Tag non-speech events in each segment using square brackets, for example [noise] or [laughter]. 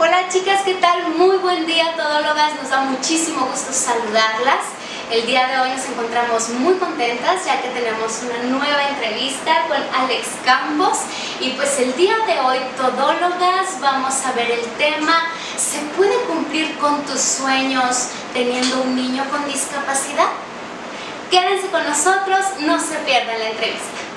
Hola chicas, ¿qué tal? Muy buen día todólogas, nos da muchísimo gusto saludarlas. El día de hoy nos encontramos muy contentas ya que tenemos una nueva entrevista con Alex Campos y pues el día de hoy todólogas vamos a ver el tema ¿Se puede cumplir con tus sueños teniendo un niño con discapacidad? Quédense con nosotros, no se pierdan la entrevista.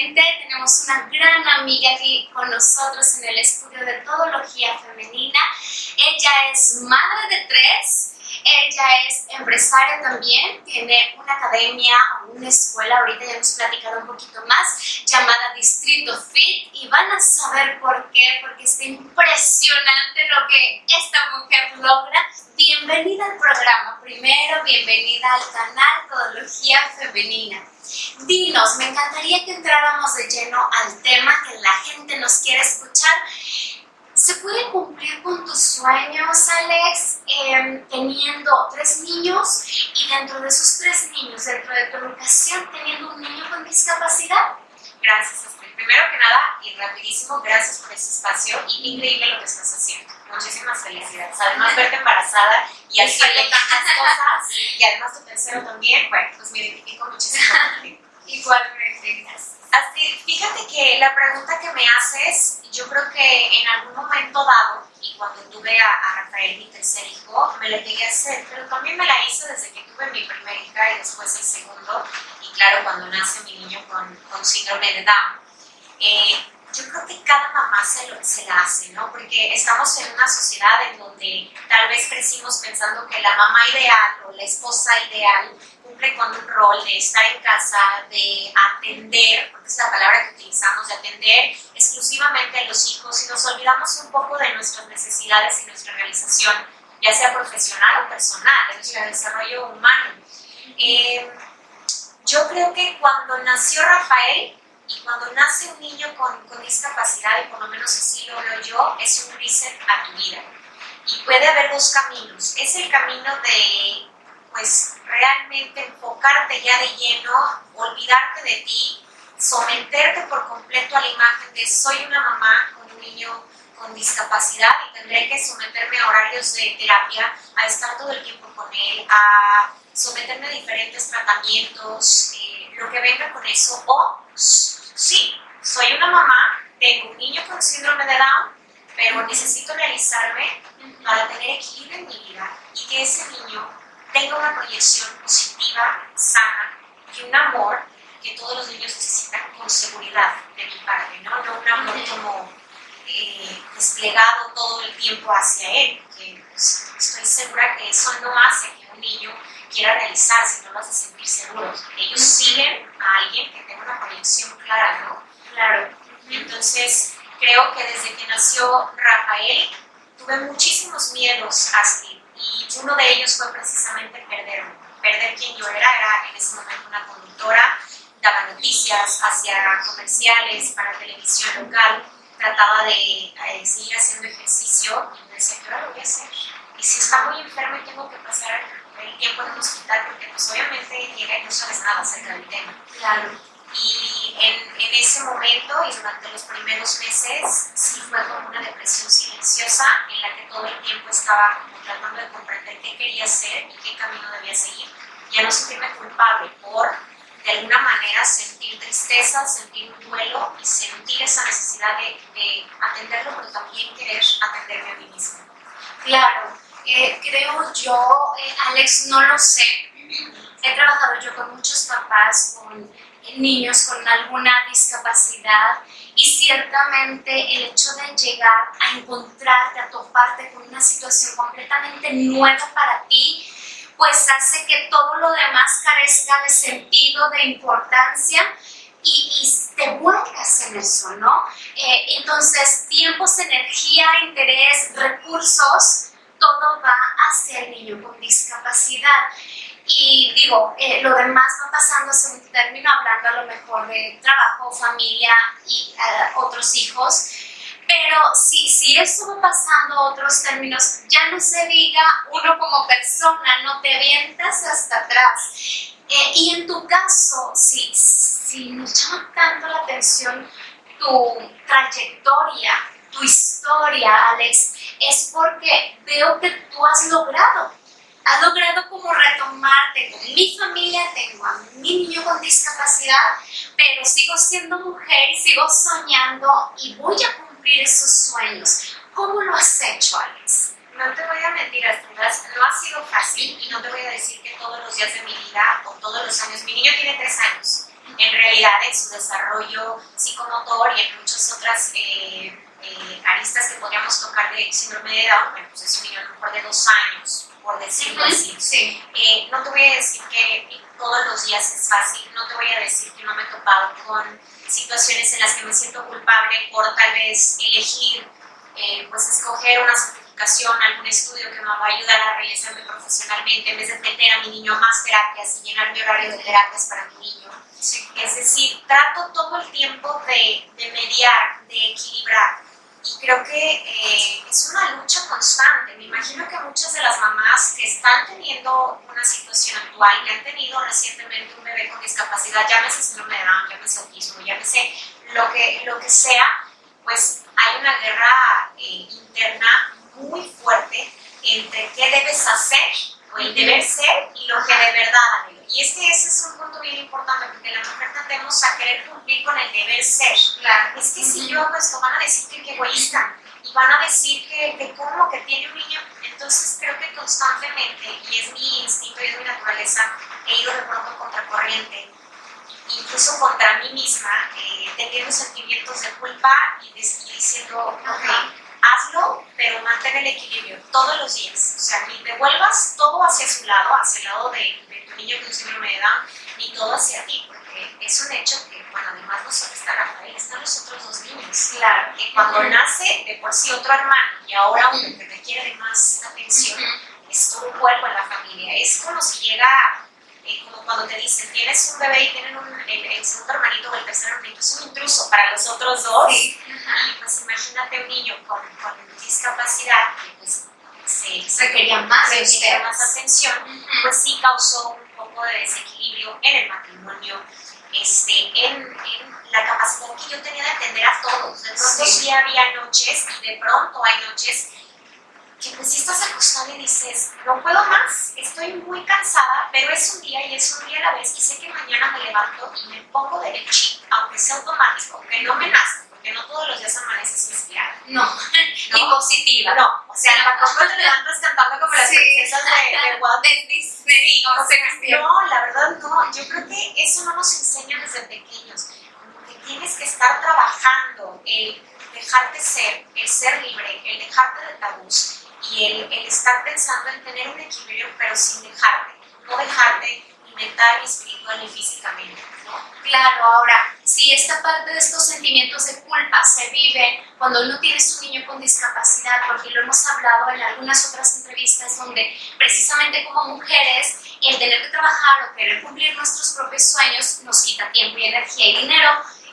Tenemos una gran amiga aquí con nosotros en el estudio de Todología Femenina. Ella es madre de tres, ella es empresaria también, tiene una academia o una escuela, ahorita ya hemos platicado un poquito más, llamada Distrito Fit y van a saber por qué, porque está impresionante lo que esta mujer logra. Bienvenida al programa, primero bienvenida al canal Todología Femenina. Dinos, me encantaría que entráramos de lleno al tema que la gente nos quiere escuchar. ¿Se puede cumplir con tus sueños, Alex, em, teniendo tres niños y dentro de esos tres niños, dentro de tu educación, teniendo un niño con discapacidad? Gracias. Primero que nada, y rapidísimo, gracias por este espacio y increíble lo que estás haciendo. Muchísimas felicidades. Además, verte embarazada y haciendo tantas cosas, y además tu tercero también, bueno, pues me identifico muchísimo contigo. Igualmente. Así, fíjate que la pregunta que me haces, yo creo que en algún momento dado, y cuando tuve a, Rafael, mi tercer hijo, me la llegué a hacer, pero también me la hice desde que tuve mi primera hija y después el segundo, y claro, cuando nace mi niño con, con síndrome de Down. Eh, yo creo que cada mamá se, lo, se la hace, ¿no? Porque estamos en una sociedad en donde tal vez crecimos pensando que la mamá ideal o la esposa ideal cumple con un rol de estar en casa, de atender, porque es la palabra que utilizamos, de atender exclusivamente a los hijos y nos olvidamos un poco de nuestras necesidades y nuestra realización, ya sea profesional o personal, de nuestro desarrollo humano. Eh, yo creo que cuando nació Rafael, y cuando nace un niño con, con, discapacidad, y por lo menos así lo veo yo, es un reset a tu vida. Y puede haber dos caminos. Es el camino de, pues, realmente enfocarte ya de lleno, olvidarte de ti, someterte por completo a la imagen de soy una mamá con un niño con discapacidad y tendré que someterme a horarios de terapia, a estar todo el tiempo con él, a someterme a diferentes tratamientos, eh, lo que venga con eso, o sí, soy una mamá, tengo un niño con síndrome de Down, pero necesito realizarme para tener equilibrio en mi vida y que ese niño tenga una proyección positiva, sana y un amor que todos los niños necesitan con seguridad de mi parte, ¿no? No un amor como eh, desplegado todo el tiempo hacia él, que pues, estoy segura que eso no hace que un niño quiera realizarse, no lo hace sentir seguro. Ellos siguen a alguien que tenga una proyección clara, ¿no? Claro. Entonces, creo que desde que nació Rafael, tuve muchísimos miedos así, y uno de ellos fue precisamente perderme, perder quien yo era, era en ese momento una conductora, daba noticias, hacía comerciales para televisión local, trataba de eh, seguir haciendo ejercicio y me decía, ¿qué hora lo voy a hacer? Y si está muy enfermo y tengo que pasar el tiempo en el hospital, porque pues obviamente llega y no sabes nada acerca del tema. Claro. Y en, en, ese momento y durante los primeros meses sí fue como una depresión silenciosa en la que todo el tiempo estaba tratando de comprender qué quería hacer y qué camino debía seguir. Ya no sentirme culpable por de alguna manera sentir tristeza, sentir un duelo y sentir esa necesidad de, de atenderlo, pero también querer atenderme a mí misma. Claro, eh, creo yo, eh, Alex, no lo sé. He trabajado yo con muchos papás, con niños con alguna discapacidad y ciertamente el hecho de llegar a encontrarte, a toparte con una situación completamente nueva para ti, pues hace que todo lo demás carezca de sentido, de importancia y, y te vuelcas en eso, ¿no? Eh, entonces, tiempos, energía, interés, recursos, todo va hacia el niño con discapacidad. y digo, eh, lo demás va pasando según término, hablando a lo mejor de trabajo, familia y eh, otros hijos. Pero si, si eso va pasando a otros términos, ya no se diga uno como persona, no te avientas hasta atrás. Eh, y en tu caso, si, si nos llama tanto la atención tu trayectoria, tu historia, Alex, es porque veo que tú has logrado ha logrado como retomar, tengo mi familia, tengo a mi niño con discapacidad, pero sigo siendo mujer y sigo soñando y voy a cumplir esos sueños. ¿Cómo lo has hecho, Alex? No te voy a mentir, no ha sido fácil y no te voy a decir que todos los días de mi vida o todos los años, mi niño tiene tres años, en realidad en su desarrollo psicomotor y en muchas otras... Eh, eh, aristas que podríamos tocar de síndrome de Down, bueno, pues es un niño a lo mejor de dos años, por decirlo así. Sí. Eh, no te voy a decir que todos los días es fácil, no te voy a decir que no me he topado con situaciones en las que me siento culpable por tal vez elegir, eh, pues escoger una certificación, algún estudio que me va a ayudar a realizarme profesionalmente en vez de meter a mi niño a más terapias y llenar mi horario de terapias para mi niño. Es decir, trato todo el tiempo de, de mediar, de equilibrar y creo que eh, es una lucha constante. Me imagino que muchas de las mamás que están teniendo una situación actual, que han tenido recientemente un bebé con discapacidad, llámese síndrome de Down, llámese autismo, llámese lo que, lo que sea, pues hay una guerra eh, interna muy fuerte entre qué debes hacer o el deber ser y lo que de verdad anhelo. Y es que ese es un punto bien importante tendemos a querer cumplir con el deber ser. Claro. Es que si yo hago esto van a decir que qué egoísta y van a decir que, que como que tiene un niño. Entonces creo que constantemente, y es mi instinto y es mi naturaleza, he ido de pronto contracorriente incluso contra mí misma, eh, teniendo sentimientos de culpa y, diciendo, ok, hazlo, pero mantén el equilibrio todos los días. O sea, ni devuelvas todo hacia su lado, hacia el lado de, tu niño con síndrome de Down, ni todo hacia ti, porque es un hecho que, bueno, además no solo está Rafael, están los otros dos niños. Claro. Que cuando nace de por sí otro hermano y ahora uno que requiere de más atención, es un cuerpo en la familia. Es como si llega eh, como cuando te dicen, tienes un bebé y tienen un, el, segundo hermanito o el tercer hermanito, es un intruso para los otros dos. Y pues imagínate un niño con, con discapacidad que pues se, requería más, más atención, pues sí causó un poco de desequilibrio en el matrimonio, este, en, en, la capacidad que yo tenía de atender a todos. De pronto sí había noches y de pronto hay noches que pues si estás acostada y dices, no puedo más, estoy muy cansada, pero es un día y es un día a la vez y sé que mañana me levanto y me pongo derechito, aunque sea automático, aunque no me nazca, porque no todos los días amaneces inspirada. No, [laughs] ¿No? ni positiva. No, o sea, tampoco te levantas cantando como las princesas de, de [laughs] Walt Disney. no, no, la verdad no, yo creo que eso no nos enseña desde pequeños, que tienes que estar trabajando el dejarte ser, el ser libre, el dejarte de tabús, y el, el, estar pensando en tener un equilibrio, pero sin dejarte, no dejarte ni mental, ni espiritual, ni físicamente. Claro, ahora, si esta parte de estos sentimientos de culpa se vive cuando uno tiene su niño con discapacidad, porque lo hemos hablado en algunas otras entrevistas donde precisamente como mujeres el tener que trabajar o querer cumplir nuestros propios sueños nos quita tiempo y energía y dinero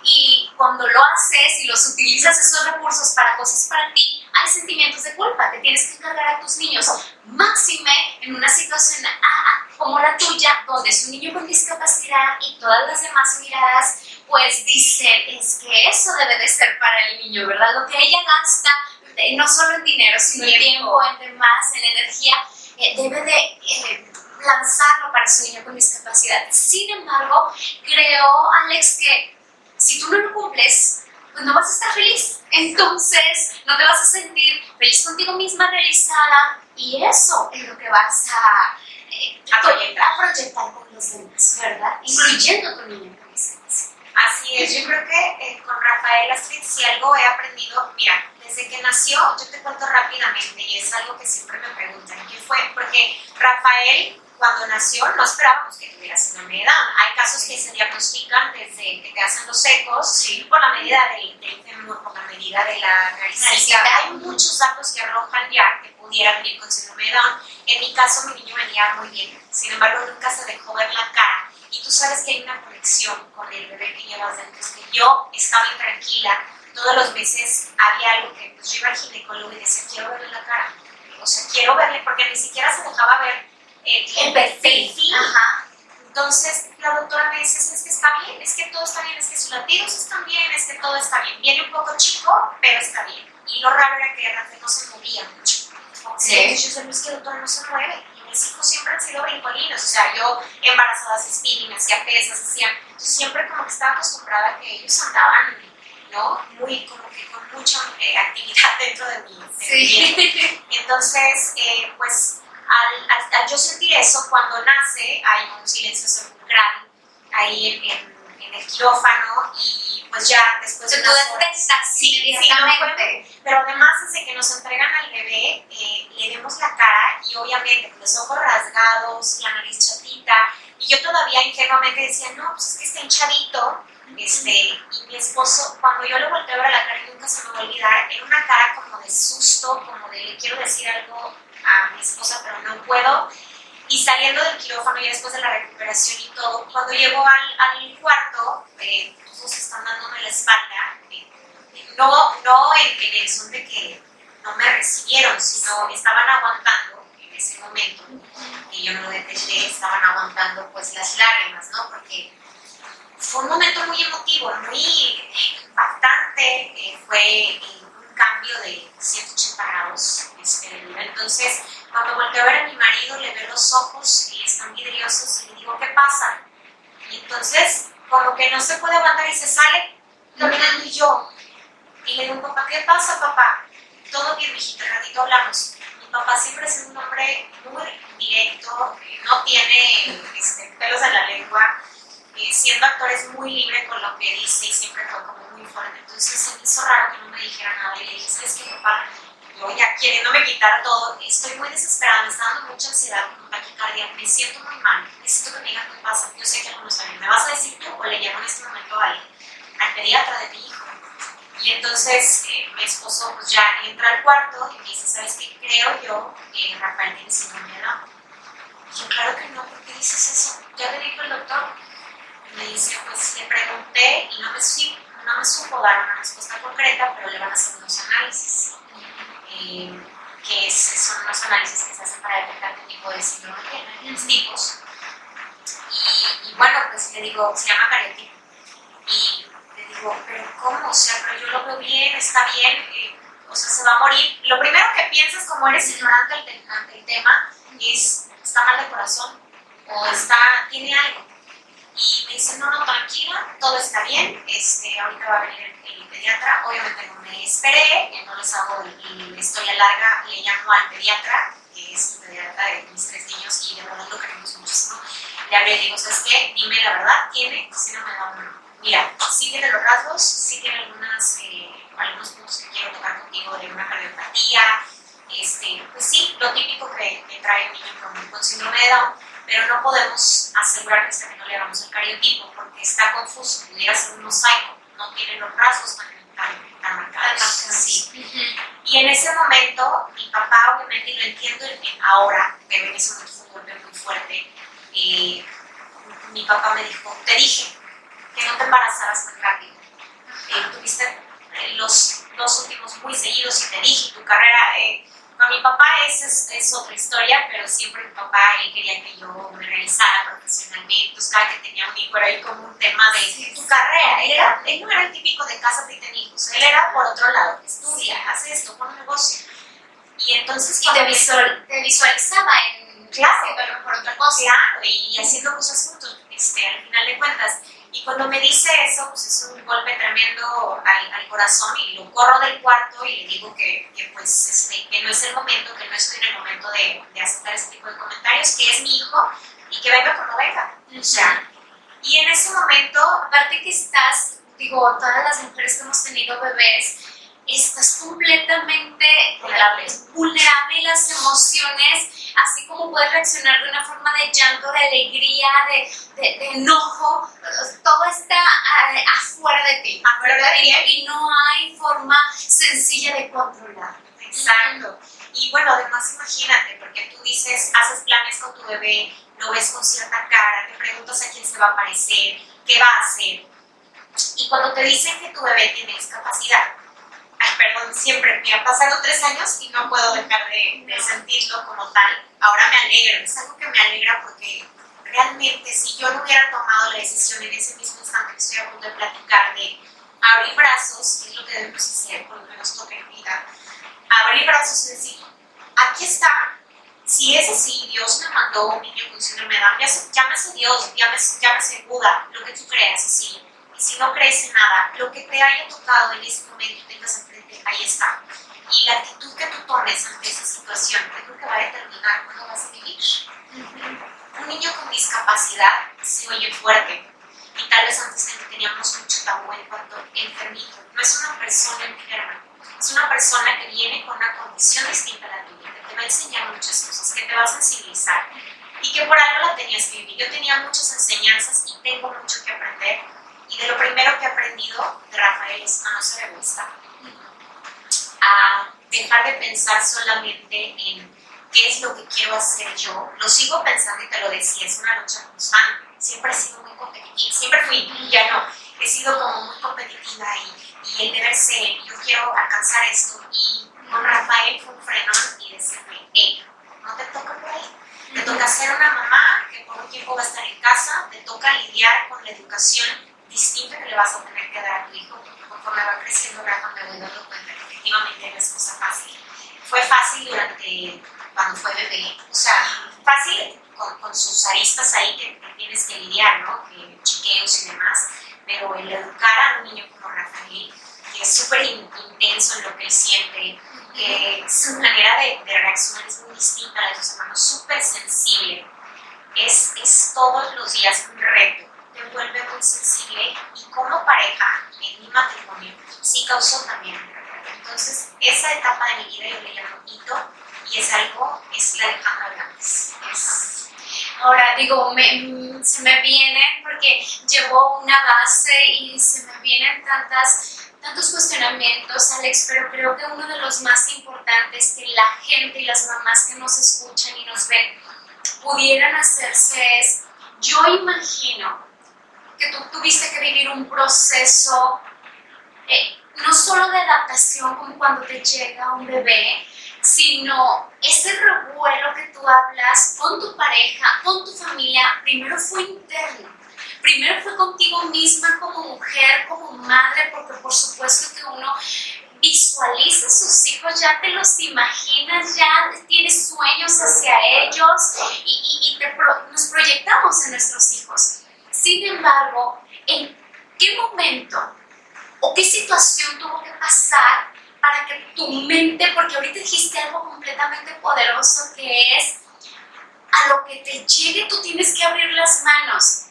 y cuando lo haces y los utilizas esos recursos para cosas para ti, hay sentimientos de culpa, te tienes que cargar a tus niños. Máxime en una situación ah, ah, como la tuya, donde es un niño con discapacidad y todas las demás miradas, pues dicen, es que eso debe de ser para el niño, ¿verdad? Lo que ella gasta, eh, no solo en dinero, sino en tiempo, en demás, en energía, eh, debe de... Eh, lanzarlo para su niño con discapacidad. Sin embargo, creo, Alex, que si tú no lo cumples, pues no vas a estar feliz. Entonces, no te vas a sentir feliz contigo misma, realizada, y eso es lo que vas a, eh, a, proyectar. a proyectar con los demás, ¿verdad? Incluyendo tu niño con Así es, yo creo que eh, con Rafael Astrid, si algo he aprendido, mira, desde que nació, yo te cuento rápidamente, y es algo que siempre me preguntan, ¿qué fue? Porque Rafael cuando nació no esperábamos que tuviera síndrome de Down. Hay casos que se diagnostican desde que te hacen los ecos, sí. por la medida del, del fémur, por la medida de la naricita. Hay muchos datos que arrojan ya que pudiera venir con síndrome de Down. En mi caso, mi niño venía muy bien, sin embargo, nunca se dejó ver la cara. Y tú sabes que hay una conexión con el bebé que llevas dentro. Es que yo estaba intranquila, todos los meses había algo que pues, yo iba al ginecólogo y decía, quiero verle la cara. O sea, quiero verle, porque ni siquiera se dejaba ver eh, el perfil. Ajá. Entonces, la doctora me dice, es que está bien, es que todo está bien, es que sus latidos están bien, es que todo está bien. Viene un poco chico, pero está bien. Y lo raro era que Rafael no se movía mucho. Sí. Entonces yo decía, es que doctora no se mueve. Y mis hijos siempre han sido brincolinos. O sea, yo embarazada spinning, hacía pesas, hacía... Entonces siempre como que estaba acostumbrada a que ellos andaban, ¿no? Muy, como que con mucha eh, actividad [laughs] dentro de mí. sí. Entonces, eh, pues al, al, yo sentir eso, cuando nace hay un silencio sepulcral ahí en, en, el quirófano y pues ya después de... Tú detectas sí, inmediatamente. Sí, pero además desde que nos entregan al bebé, eh, le vemos la cara y obviamente con los ojos rasgados, la nariz chatita, y yo todavía ingenuamente decía, no, pues es que está hinchadito, este, y mi esposo, cuando yo le volteé a ver la cara, nunca se me va a olvidar, era una cara como de susto, como de le quiero decir algo a mi esposa, pero no puedo. Y saliendo del quirófano y después de la recuperación y todo, cuando llego al, al cuarto, eh, todos están dándome la espalda. Eh, no no en, en, el son de que no me recibieron, sino estaban aguantando en ese momento, y yo no detecté, estaban aguantando pues las lágrimas, ¿no? Porque fue un momento muy emotivo, muy impactante, eh, fue un cambio de 180 grados. Este, entonces, cuando volteo a ver a mi marido, le veo los ojos y están vidriosos y le digo, ¿qué pasa? Y entonces, como que no se puede aguantar y se sale caminando y yo. Y le digo, papá, ¿qué pasa, papá? Todo bien, mijita, ratito hablamos. Mi papá siempre es un hombre muy directo, no tiene este, pelos en la lengua, eh, siendo actor es muy libre con lo que dice y siempre fue como muy fuerte. Entonces se me hizo raro que no me dijera nada y le dije, ¿sabes qué, papá? yo ya queriéndome quitar todo, estoy muy desesperada, me está dando mucha ansiedad, taquicardia, me siento muy mal, necesito que me digan qué pasa, yo sé que no está bien, ¿me vas a decir tú o le llamo en este momento al, al pediatra de mi hijo? Y entonces eh, mi esposo pues ya entra al cuarto y me dice, ¿sabes qué? Creo yo que Rafael tiene síndrome de Down. Y yo, claro que no, ¿por qué dices eso? Ya le dijo el doctor. Y me dice, pues le pregunté y no me, no me supo dar una respuesta concreta, pero le van a hacer unos análisis que son los análisis que se hacen para detectar qué tipo de síndrome tiene, los tipos. Y, bueno, pues le digo, se llama cariotipo. Y le digo, pero ¿cómo? O sea, pero yo lo veo bien, está bien, eh, o sea, se va a morir. Lo primero que piensas como eres ignorante ante el tema es, está mal de corazón o está, tiene algo. Y me dice, no, no, tranquila, todo está bien, este, ahorita va a venir el, pediatra. Obviamente no me esperé, no les hago la historia larga, le llamo al pediatra, que es el pediatra de mis tres niños y de verdad lo queremos muchísimo. Le hablé y digo, ¿sabes qué? Dime la verdad, ¿tiene? Si no me da una. Mira, sí tiene los rasgos, sí tiene algunas, eh, algunos puntos que quiero tocar contigo de una cardiopatía, este, pues sí, lo típico que, que trae un niño con, con síndrome de Down pero no podemos asegurar que no le hagamos el cariotipo porque está confuso, pudiera ser un mosaico, no tiene los rasgos tan, marcados. Sí. Y en ese momento, mi papá, obviamente, y lo entiendo ahora, pero en ese momento fue un golpe muy fuerte, y mi papá me dijo, te dije que no te embarazaras tan rápido. Eh, tuviste eh, los dos últimos muy seguidos y te dije, tu carrera... Eh, con mi papá es, es, otra historia, pero siempre mi papá él quería que yo me realizara profesionalmente, pues cada que tenía un hijo era como un tema de tu carrera. Él, era, él no era el típico de casa de tener hijos, él era por otro lado, estudia, hace esto, pon un negocio. Y entonces y te, visual, te, visualizaba en clase, pero por otra cosa. Claro, y haciendo muchos juntos, este, al final de cuentas. Y cuando me dice eso, pues es un golpe tremendo al, al corazón y lo corro del cuarto y le digo que, que pues, este, que no es el momento, que no estoy en el momento de, de, aceptar ese tipo de comentarios, que es mi hijo y que venga cuando venga. O sea, y en ese momento, aparte que estás, digo, todas las mujeres que hemos tenido bebés, estás completamente vulnerable, vulnerable las emociones, así como puedes reaccionar de una forma de llanto, de alegría, de, de, enojo, todo está eh, afuera de ti, afuera de ti, y no hay forma sencilla de controlar. Exacto. Y bueno, además imagínate, porque tú dices, haces planes con tu bebé, lo ves con cierta cara, te preguntas a quién se va a parecer, qué va a hacer. Y cuando te dicen que tu bebé tiene discapacidad, perdón, siempre, me ha pasado tres años y no puedo dejar de, sentirlo como tal. Ahora me alegra, es algo que me alegra porque realmente si yo no hubiera tomado la decisión en ese mismo instante que estoy a punto de platicar de abrir brazos, que es lo que debemos hacer, por lo menos toca en vida, abrir brazos y decir, aquí está, si es así, Dios me mandó un niño con síndrome de Down, llámese Dios, llámese, llámese Buda, lo que tú creas, así. Si no crees en nada, lo que te haya tocado en ese momento tengas enfrente, ahí está. Y la actitud que tú tomes ante esa situación, creo que va a determinar cómo vas a vivir. Un niño con discapacidad se oye fuerte, y tal vez antes teníamos mucho tabú en cuanto enfermito. No es una persona enferma, es una persona que viene con una condición distinta a la tuya, que te va a enseñar muchas cosas, que te va a sensibilizar y que por algo la tenías que vivir. Yo tenía muchas enseñanzas y tengo mucho que aprender. Y de lo primero que he aprendido de Rafael es a no ser egoísta, a dejar de pensar solamente en qué es lo que quiero hacer yo. Lo sigo pensando y te lo decía, es una lucha constante. Siempre he sido muy competitiva, siempre fui, ya no. He sido como muy competitiva y, y el deber ser, yo quiero alcanzar esto. Y con Rafael fue un frenón y decirme, hey, no te toca por ahí. Te toca ser una mamá que por un tiempo va a estar en casa, te toca lidiar con la educación distinta que le vas a tener que dar a tu hijo. Conforme va creciendo, Rafa me voy dando cuenta que efectivamente no es cosa fácil. Fue fácil durante cuando fue bebé, o sea, fácil con, con sus aristas ahí que, que, tienes que lidiar, ¿no? Que chiqueos y demás, pero el educar a un niño como Rafael, que es súper intenso en lo que él siente, que su manera de, de, reaccionar es muy distinta a la de sus hermanos, súper sensible, es, es todos los días un reto, te vuelve muy y como pareja, en mi matrimonio, sí causó también entonces, esa etapa de mi vida yo le llamo hito y es algo, es la Alejandra Blancas. Es... Ahora digo, me, se me viene porque llevo una base y se me vienen tantas, tantos cuestionamientos, Alex, pero creo que uno de los más importantes que la gente y las mamás que nos escuchan y nos ven pudieran hacerse es, yo imagino que tú tuviste que vivir un proceso eh, no solo de adaptación como cuando te llega un bebé, sino ese revuelo que tú hablas con tu pareja, con tu familia, primero fue interno. Primero fue contigo misma como mujer, como madre, porque por supuesto que uno visualiza a sus hijos, ya te los imaginas, ya tienes sueños hacia ellos y, y, y te pro, nos proyectamos en nuestros hijos. Sin embargo, ¿en qué momento o qué situación tuvo que pasar para que tu mente, porque ahorita dijiste algo completamente poderoso que es a lo que te llegue tú tienes que abrir las manos.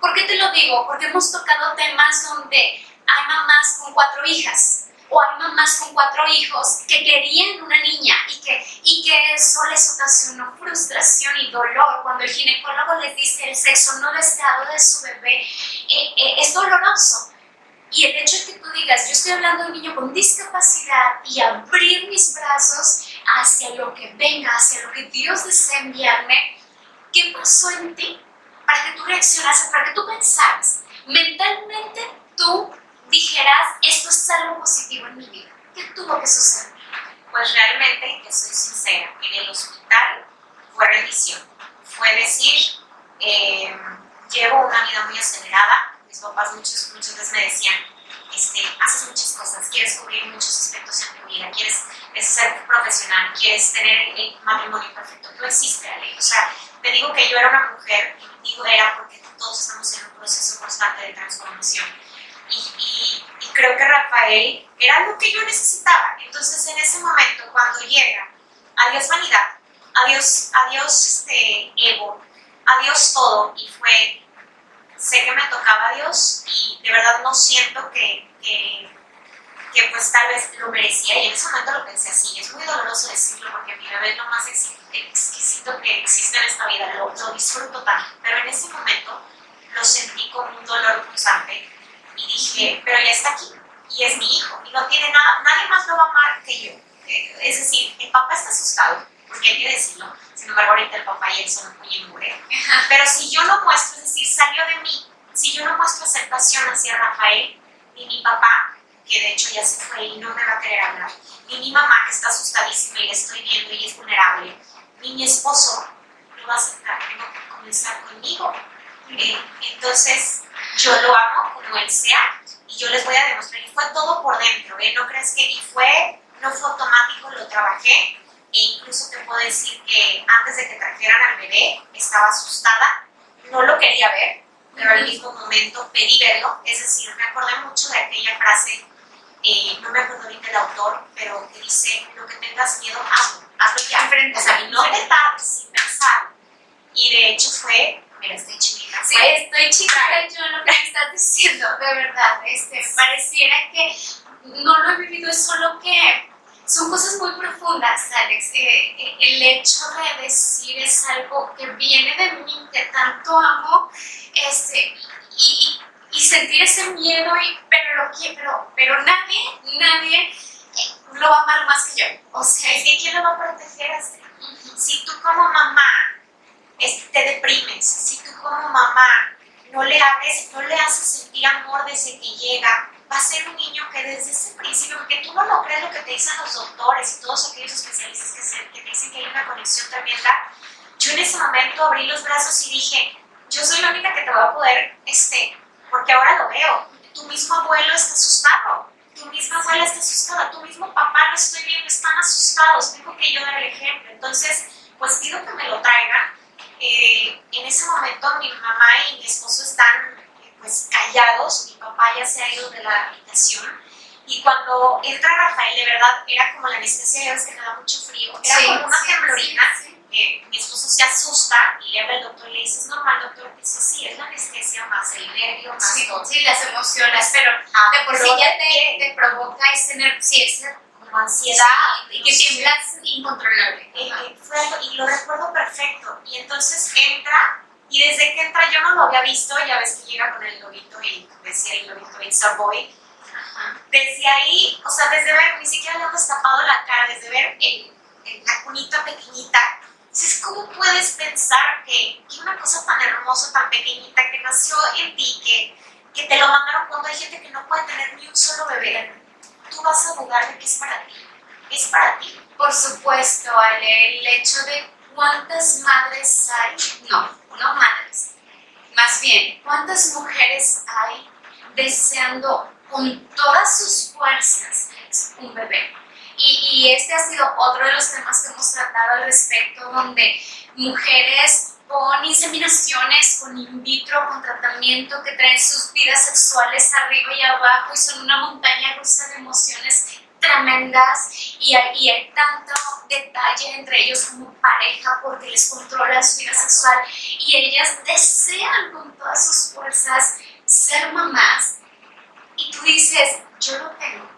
¿Por qué te lo digo? Porque hemos tocado temas donde hay mamás con cuatro hijas o hay mamás con cuatro hijos que querían una niña y que, y que eso les ocasionó frustración y dolor. Cuando el ginecólogo les dice el sexo no deseado de su bebé, eh, eh, es doloroso. Y el hecho de que tú digas, yo estoy hablando de un niño con discapacidad y abrir mis brazos hacia lo que venga, hacia lo que Dios desea enviarme, ¿qué pasó en ti? Para que tú reaccionases, para que tú pensaras, mentalmente tú dijeras, esto es algo positivo en mi vida. ¿Qué tuvo que suceder? Pues realmente, que soy sincera, en el hospital fue rendición. Fue decir, eh, llevo una vida muy acelerada, mis papás muchas, muchas veces me decían, este, haces muchas cosas, quieres cubrir muchos aspectos en tu vida, quieres ser profesional, quieres tener el matrimonio perfecto, no existe, Ale. O sea, te digo que yo era una mujer, y digo era porque todos estamos en un proceso constante de transformación. Y, y, y, creo que Rafael era lo que yo necesitaba. Entonces, en ese momento, cuando llega, adiós vanidad, adiós, adiós este, ego, adiós todo, y fue sé que me tocaba a Dios y de verdad no siento que, que, que, pues tal vez lo merecía y en ese momento lo pensé así. Es muy doloroso decirlo porque mi bebé es lo más exquisito que existe en esta vida, lo, disfruto tanto, pero en ese momento lo sentí como un dolor constante y dije, pero ya está aquí y es mi hijo y no tiene nada, nadie más lo va a amar que yo. es decir, el papá está asustado, porque hay que decirlo, sin embargo ahorita el papá y él son muy en pero si yo no muestro, es decir, salió de mí, si yo no muestro aceptación hacia Rafael, ni mi papá, que de hecho ya se fue y no me va a querer hablar, ni mi mamá que está asustadísima y le estoy viendo y es vulnerable, ni mi esposo lo va a aceptar, tengo que comenzar conmigo. Eh, entonces, yo lo amo como él sea y yo les voy a demostrar. Y fue todo por dentro, ¿eh? No crees que, y fue, no fue automático, lo trabajé. E incluso te puedo decir que antes de que trajeran al bebé, estaba asustada, no lo quería ver, pero al mismo momento pedí verlo. Es decir, me acordé mucho de aquella frase, eh, no me acuerdo ahorita el autor, pero que dice: Lo que tengas miedo, hazlo, hazlo ya. Frente, o sea, no te tardes sin pensar. Y de hecho fue mira, estoy chiquita. Sí, estoy chiquita yo lo que me estás diciendo, de verdad. Este, pareciera que no lo he vivido, es solo que son cosas muy profundas, Alex. Eh, eh, el hecho de decir es algo que viene de mí, que tanto amo, este, y, y, sentir ese miedo, y, pero, lo que, pero, pero nadie, nadie eh, lo va a amar más que yo. O sea, es que ¿quién lo va a proteger? Si tú como mamá te deprimes, si tú como mamá no le abres, no le haces sentir amor desde que llega, va a ser un niño que desde ese principio, porque tú no lo crees lo que te dicen los doctores y todos aquellos especialistas que, que te dicen que hay una conexión tremenda, yo en ese momento abrí los brazos y dije, yo soy la única que te va a poder, este, porque ahora lo veo, tu mismo abuelo está asustado, tu misma abuela está asustada, tu mismo papá lo estoy viendo, están asustados, tengo que yo dar el ejemplo, entonces, pues pido que me lo traigan eh, en ese momento mi mamá y mi esposo están pues callados, mi papá ya se ha ido de la habitación. Y cuando entra Rafael de verdad era como la anestesia, ya ves que me da mucho frío, era como una temblorina, mi esposo se asusta y le habla al doctor y le dice, es normal doctor, dice, sí, es la anestesia más el nervio, más sí, todo. Sí, las emociones, pero ah, de por sí ya te, te, provoca ese nervio, sí, ese ansiedad y que tiemblas incontrolable. Eh, eh, y lo recuerdo perfecto. Y entonces entra, y desde que entra yo no lo había visto, ya ves que llega con el lobito y decía el lobito It's a boy. Desde ahí, o sea, desde ver, ni siquiera le hemos tapado la cara, desde ver el, la cunita pequeñita, entonces, ¿cómo puedes pensar que, que, una cosa tan hermosa, tan pequeñita, que nació en ti, que, que te lo mandaron cuando hay gente que no puede tener ni un solo bebé? Tú vas a dudar de que es para ti. Es para ti. Por supuesto, Ale, el hecho de cuántas madres hay, no, no madres, más bien, cuántas mujeres hay deseando con todas sus fuerzas un bebé. Y, y este ha sido otro de los temas que hemos tratado al respecto, donde mujeres con inseminaciones, con in vitro, con tratamiento, que traen sus vidas sexuales arriba y abajo y son una montaña rusa de emociones tremendas y hay, tanto detalle entre ellos como pareja porque les controlan su vida sexual y ellas desean con todas sus fuerzas ser mamás y tú dices, yo lo tengo,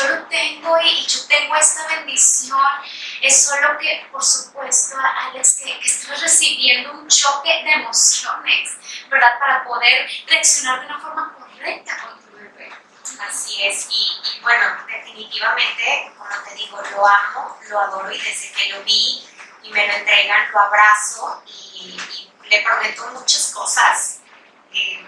yo lo tengo y, yo tengo esta bendición. Es solo que, por supuesto, Alex, que, que estás recibiendo un choque de emociones, ¿verdad? Para poder reaccionar de una forma correcta con tu bebé. Así es, y, bueno, definitivamente, como te digo, lo amo, lo adoro y desde que lo vi y me lo entregan, lo abrazo y, le prometo muchas cosas. Eh,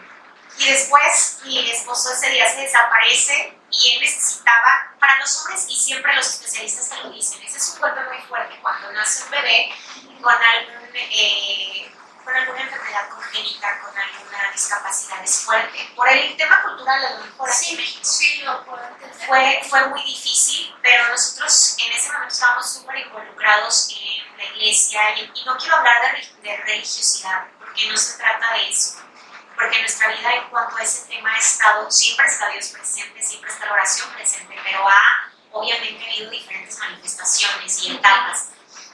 y después mi esposo ese día se desaparece y él necesitaba, para los hombres y siempre los especialistas te lo dicen, ese es un golpe muy fuerte cuando nace un bebé con, algún, eh, con alguna enfermedad congénita, con alguna discapacidad, es fuerte. Por el tema cultural, a lo mejor así en México. Sí, lo puedo Fue, fue muy difícil, pero nosotros en ese momento estábamos súper involucrados en la iglesia y, y, no quiero hablar de, de religiosidad, porque no se trata de eso porque nuestra vida en cuanto a ese tema ha estado, siempre está Dios presente, siempre está la oración presente, pero ha obviamente habido diferentes manifestaciones y etapas.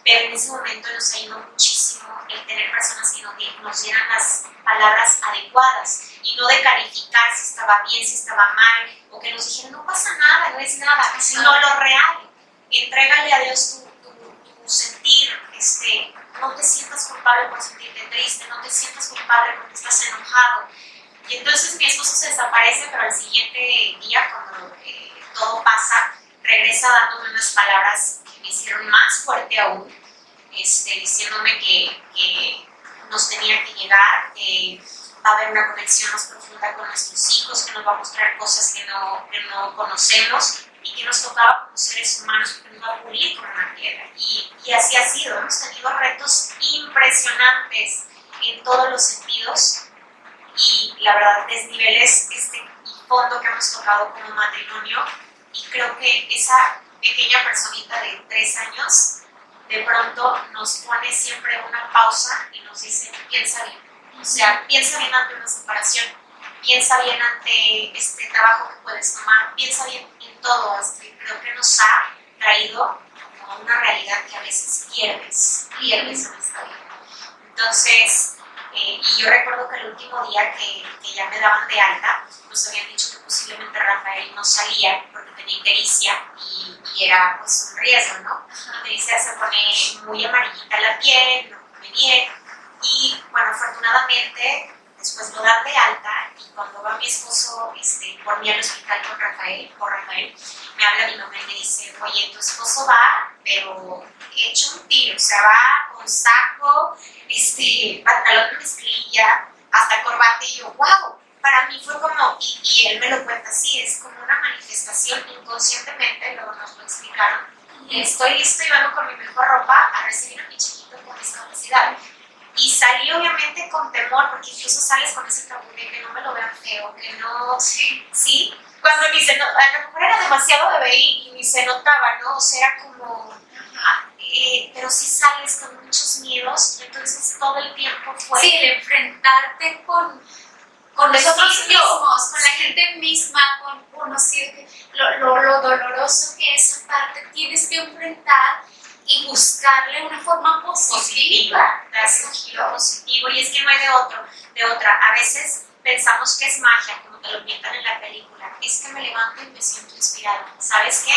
Pero en ese momento nos ido muchísimo el tener personas que nos, nos dieran las palabras adecuadas y no de calificar si estaba bien, si estaba mal, o que nos dijeran no pasa nada, no es nada, sino lo real. Entrégale a Dios tu, tu sentir, este, no te sientas culpable por sentirte triste, no te sientas culpable porque estás enojado. Y entonces mi esposo se desaparece, pero al siguiente día, cuando eh, todo pasa, regresa dándome unas palabras que me hicieron más fuerte aún, este, diciéndome que, que nos tenía que llegar, que va a haber una conexión más profunda con nuestros hijos, que nos va a mostrar cosas que no, que no conocemos y que nos tocaba como seres humanos, porque nos va a pulir con una piedra. Y, y así ha sido, hemos tenido retos impresionantes en todos los sentidos y la verdad desniveles este fondo que hemos tocado como matrimonio. Y creo que esa pequeña personita de tres años de pronto nos pone siempre una pausa y nos dice piensa bien o sea piensa bien ante una separación piensa bien ante este trabajo que puedes tomar piensa bien en todo Astrid creo que nos ha traído como una realidad que a veces pierdes pierdes en esta vida entonces eh, y yo recuerdo que el último día que, que, ya me daban de alta, nos habían dicho que posiblemente Rafael no salía porque tenía ictericia y, y, era pues un riesgo, ¿no? La ictericia se pone muy amarillita la piel, no come bien. Y bueno, afortunadamente después lo dan de alta y cuando va mi esposo este, por mí al hospital con Rafael, por Rafael, me habla mi mamá y me dice, oye, tu esposo va, pero hecho un tiro, o sea, va con saco, este, pantalón de mezclilla, hasta corbata, y yo, wow, para mí fue como, y, y, él me lo cuenta así, es como una manifestación inconscientemente, luego nos lo explicaron, estoy listo y vengo con mi mejor ropa a recibir a mi chiquito con discapacidad. Y salí obviamente con temor, porque incluso sales con ese tabú de que no me lo vean feo, que no, sí, ¿sí? Cuando ni se notaba, a lo mejor era demasiado bebé y, y ni se notaba, ¿no? O sea, era como, eh, pero sí sales con muchos miedos y entonces todo el tiempo fue... Sí, el enfrentarte con, con nosotros mismos, con la gente misma, con conocer lo, lo, lo doloroso que es esa parte, tienes que enfrentar y buscarle una forma positiva. Darle un giro positivo y es que no hay de otro, de otra. A veces pensamos que es magia, como te lo pintan en la película. Es que me levanto y me siento inspirada. ¿Sabes qué?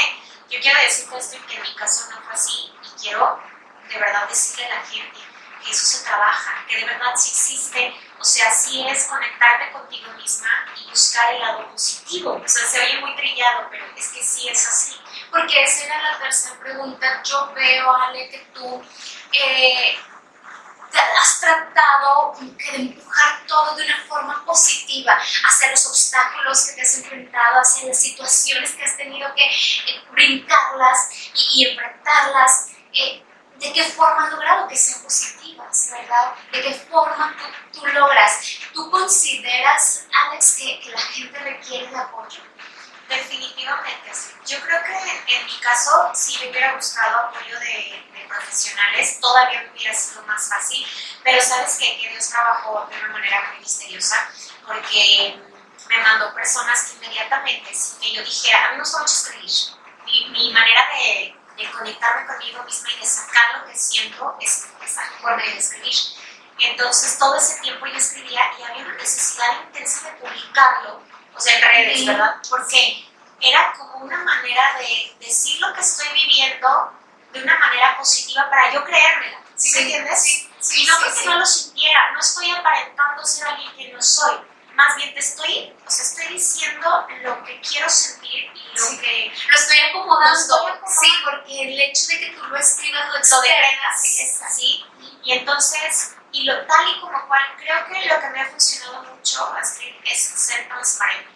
Yo quiero decirte esto y que en mi caso no fue así y quiero de verdad decirle a la gente que eso se trabaja, que de verdad sí existe, o sea, sí es conectarte contigo misma y buscar el lado positivo. O sea, se oye muy trillado, pero es que sí es así. Porque esa era la tercera pregunta. Yo veo, Ale, que tú eh, has tratado que de empujar todo de una forma positiva hacia los obstáculos que te has enfrentado, hacia las situaciones que has tenido que eh, brincarlas y, y enfrentarlas. Eh, ¿De qué forma has logrado que sean positivas, verdad? ¿De qué forma tú, tú logras? ¿Tú consideras, Alex, que, que la gente requiere de apoyo? Definitivamente, sí. Yo creo que en mi caso, si yo hubiera buscado apoyo de, profesionales, todavía me hubiera sido más fácil, pero sabes qué? que Dios trabajó de una manera muy misteriosa, porque me mandó personas que inmediatamente, sin que yo dijera, a mí me gusta escribir, mi, manera de, conectarme conmigo misma y de sacar lo que siento es esa forma de escribir. Entonces, todo ese tiempo yo escribía y había una necesidad intensa de publicarlo o sea, en redes. ¿verdad? Porque era como una manera de decir lo que estoy viviendo de una manera positiva para yo creérmela. ¿Sí, sí me entiendes? Sí, sí, y no porque no lo sintiera, no estoy aparentando ser alguien que no soy. Más bien te estoy, o sea, estoy diciendo lo que quiero sentir y lo que... Lo estoy acomodando. Lo estoy acomodando. Sí, porque el hecho de que tú lo escribas, lo, lo decretas, sí, es así. Y entonces y lo tal y como cual, creo que lo que me ha funcionado mucho, Astrid, es ser transparente,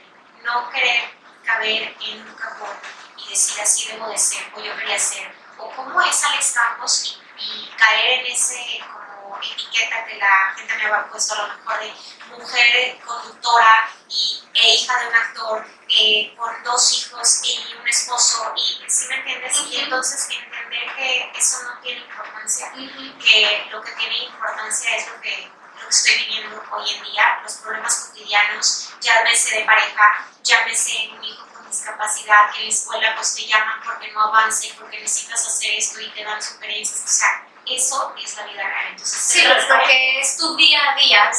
no querer caber en un cajón y decir así debo de ser, o yo quería ser, o cómo es Alex Campos y, y caer en ese como etiqueta que la gente me había puesto a lo mejor de mujer conductora y, e hija de un actor eh, con dos hijos y un esposo y ¿sí me entiendes? Uh -huh. y entonces entender que eso no tiene importancia uh -huh. que lo que tiene importancia es lo que, lo estoy viviendo hoy en día los problemas cotidianos llámese de pareja llámese un hijo con discapacidad que en la escuela pues te llaman porque no avanza y porque necesitas hacer esto y te dan sugerencias o eso es la vida real. Entonces, sí, lo que es tu día a día,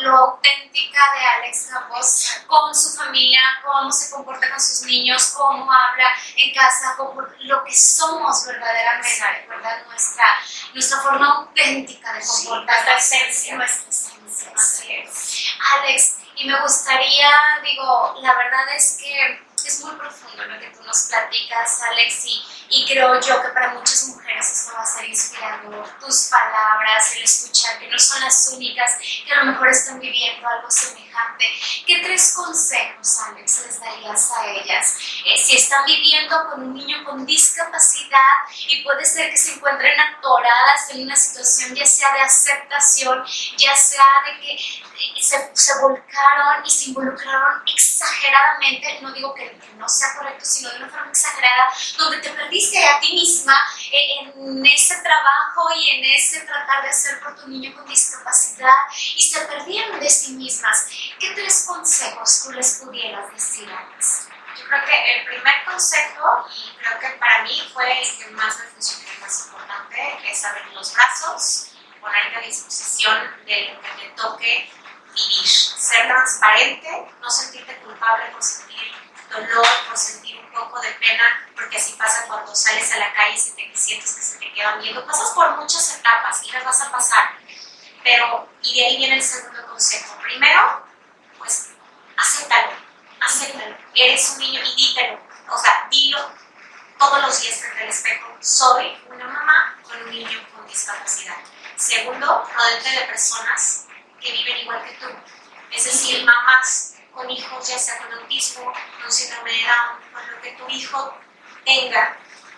lo auténtica de Alex Campos con su familia, cómo se comporta con sus niños, cómo habla en casa, cómo, lo que somos verdaderamente, ¿verdad? Nuestra, nuestra forma auténtica de comportar. Sí, nuestra esencia. Nuestra esencia. Así es. Alex, y me gustaría, digo, la verdad es que es muy profundo lo que tú nos platicas, Alex, y, y creo yo que para muchas mujeres esto va a ser inspirador. Tus palabras, el escuchar que no son las únicas que a lo mejor están viviendo algo semejante. ¿Qué tres consejos, Alex, les darías a ellas? Eh, si están viviendo con un niño con discapacidad y puede ser que se encuentren atoradas en una situación ya sea de aceptación, ya sea de que eh, se, se volcaron y se involucraron exageradamente, no digo que, no sea correcto, sino de una forma exagerada, donde te perdiste a ti misma eh, en ese trabajo y en ese tratar de hacer por tu niño con discapacidad y se perdieron de sí mismas. ¿Qué tres consejos tú les pudieras decir, Alex? Yo creo que el primer consejo, y creo que para mí fue el que más me funcionó, el más importante, es abrir los brazos, ponerte a disposición de lo que te toque vivir, ser transparente, no sentirte culpable por sentir dolor, por sentir un poco de pena, porque así pasa cuando sales a la calle y te sientes que se te quedan viendo. Pasas por muchas etapas y las vas a pasar, pero, y de ahí viene el segundo consejo. Primero, pues, acéptalo, acéptalo. Eres un niño y dítelo, o sea, dilo todos los días frente al espejo. Soy una mamá con un niño con discapacidad. Segundo, rodeate de personas que viven igual que tú. Es decir, mamás con hijos, ya sea con autismo, con síndrome de Down, con lo que tu hijo tenga.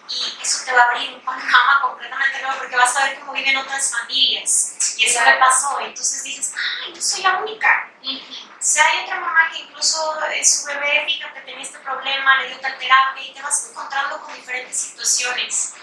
Y eso te va a abrir un panorama completamente nuevo porque vas a ver cómo viven otras familias. Y eso me pasó. Entonces dices, ay, yo soy la única. Si hay otra mamá que incluso su bebé, fíjate, tenía este problema, le dio tal terapia y te vas encontrando con diferentes situaciones.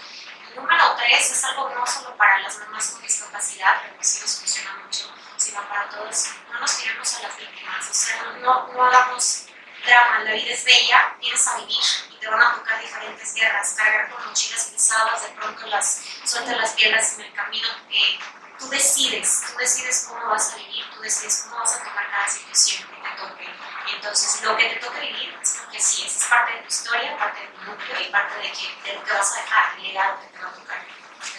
número tres es algo no solo para las mamás con discapacidad, pero que sí nos funciona mucho sino para todos. No nos tiremos a las víctimas, o sea, no, no hagamos drama, la vida es bella, vienes a vivir y te van a tocar diferentes guerras, cargar con mochilas pesadas, de pronto las sueltas las piedras en el camino. Eh, tú decides, tú decides cómo vas a vivir, tú decides cómo vas a tomar cada situación que te toque. Y entonces, lo que te toque vivir es porque sí, es, parte de tu historia, parte de tu núcleo y parte de, que, de lo que vas a dejar, el legado que te va a tocar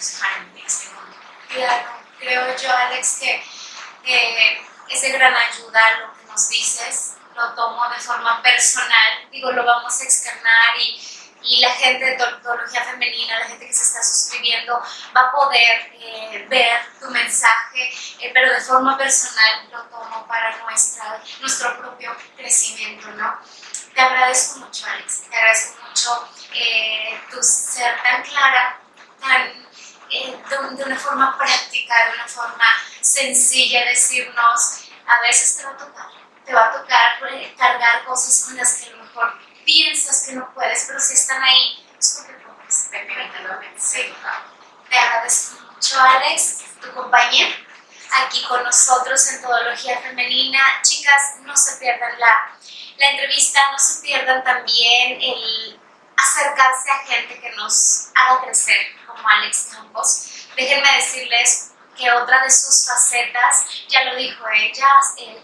dejar en este mundo. Claro, creo yo, Alex, que eh, es de gran ayuda lo que nos dices, lo tomo de forma personal, digo, lo vamos a externar y, y la gente de Tortología Femenina, la gente que se está suscribiendo, va a poder eh, ver tu mensaje, eh, pero de forma personal lo tomo para nuestra, nuestro propio crecimiento, ¿no? Te agradezco mucho, Alex, te agradezco mucho eh, tu ser tan clara, tan eh, de, una forma práctica, de una forma sencilla, decirnos, a veces te va a tocar, te va a tocar eh, cargar cosas con las que a lo mejor piensas que no puedes, pero si están ahí, es porque puedes. Sí. Te agradezco mucho, Alex, tu compañía aquí con nosotros en Todología Femenina. Chicas, no se pierdan la, la entrevista, no se pierdan también el acercarse a gente que nos haga crecer, como Alex Campos. Déjenme decirles otra de sus facetas, ya lo dijo ella,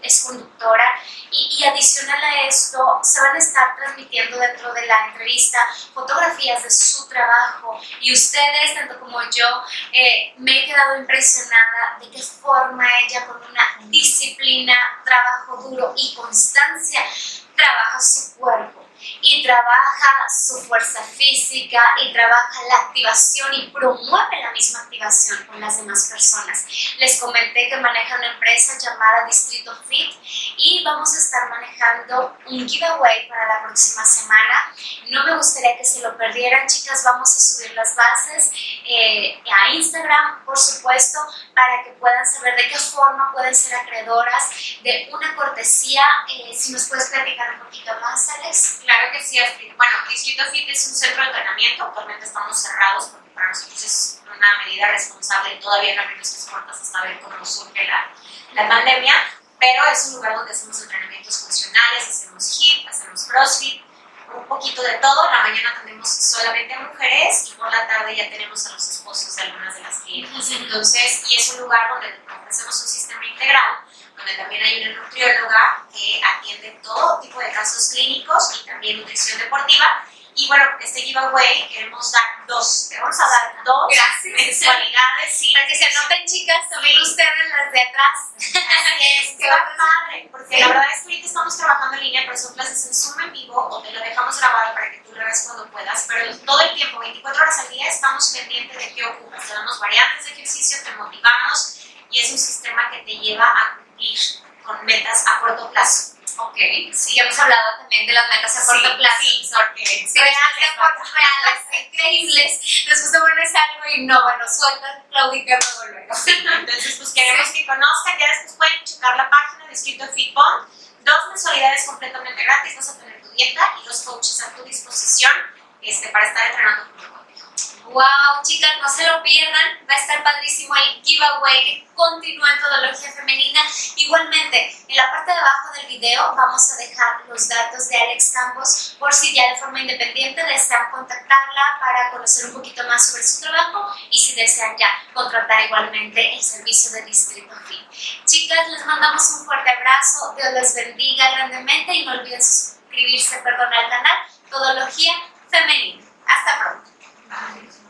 es conductora y, adicional a esto se van a estar transmitiendo dentro de la entrevista fotografías de su trabajo y ustedes, tanto como yo, eh, me he quedado impresionada de qué forma ella con una disciplina, trabajo duro y constancia trabaja su cuerpo y trabaja su fuerza física y trabaja la activación y promueve la misma activación con las demás personas. Les comenté que maneja una empresa llamada Distrito Fit y vamos a estar manejando un giveaway para la próxima semana. Gustaría que se lo perdieran, chicas. Vamos a subir las bases eh, a Instagram, por supuesto, para que puedan saber de qué forma pueden ser acreedoras de una cortesía. Eh, si nos puedes platicar un poquito más, Alex. Claro que sí, Astrid. Bueno, Distrito Fit es un centro de entrenamiento, actualmente estamos cerrados porque para nosotros es una medida responsable todavía no abrir nuestras puertas hasta ver cómo surge la, la pandemia, pero es un lugar donde hacemos entrenamientos funcionales, hacemos HIIT, hacemos CrossFit, un poquito de todo. En la mañana tenemos solamente a mujeres y por la tarde ya tenemos a los esposos de algunas de las clientes. Entonces, y es un lugar donde ofrecemos un sistema integral donde también hay una nutrióloga que atiende todo tipo de casos clínicos y también nutrición deportiva. Y bueno, este giveaway queremos dar dos. Te vamos a dar dos Gracias. mensualidades. Sí, Para que se anoten, chicas, también Sí. ustedes las de atrás. [laughs] Así es, [laughs] está bueno. padre, porque la verdad es que ahorita estamos trabajando en línea, pero son clases en Zoom en vivo o te lo dejamos grabado para que tú lo veas cuando puedas, pero todo el tiempo, 24 horas al día, estamos pendientes de qué ocupas. Te damos variantes de ejercicio, te motivamos y es un sistema que te lleva a cumplir con metas a corto plazo. Ok, sí, hemos hablado también de las metas a corto Sí, plazo. sí, son reales, increíbles. Después te pones algo y no, bueno, sueltas Claudica luego luego. Entonces, pues queremos que conozcan, ya después pueden checar la página de Escrito Fitbond. Dos mensualidades completamente gratis, vas a tener tu dieta y los coaches a tu disposición este, para estar entrenando contigo. Wow, chicas, no se lo pierdan. Va a estar padrísimo el giveaway que continúa en Todología Femenina. Igualmente, en la parte de abajo del video vamos a dejar los datos de Alex Campos por si ya de forma independiente desean contactarla para conocer un poquito más sobre su trabajo y si desean ya contratar igualmente el servicio de Distrito Fit. Chicas, les mandamos un fuerte abrazo. Dios les bendiga grandemente y no olviden suscribirse, perdón, al canal Todología Femenina. Hasta pronto. I.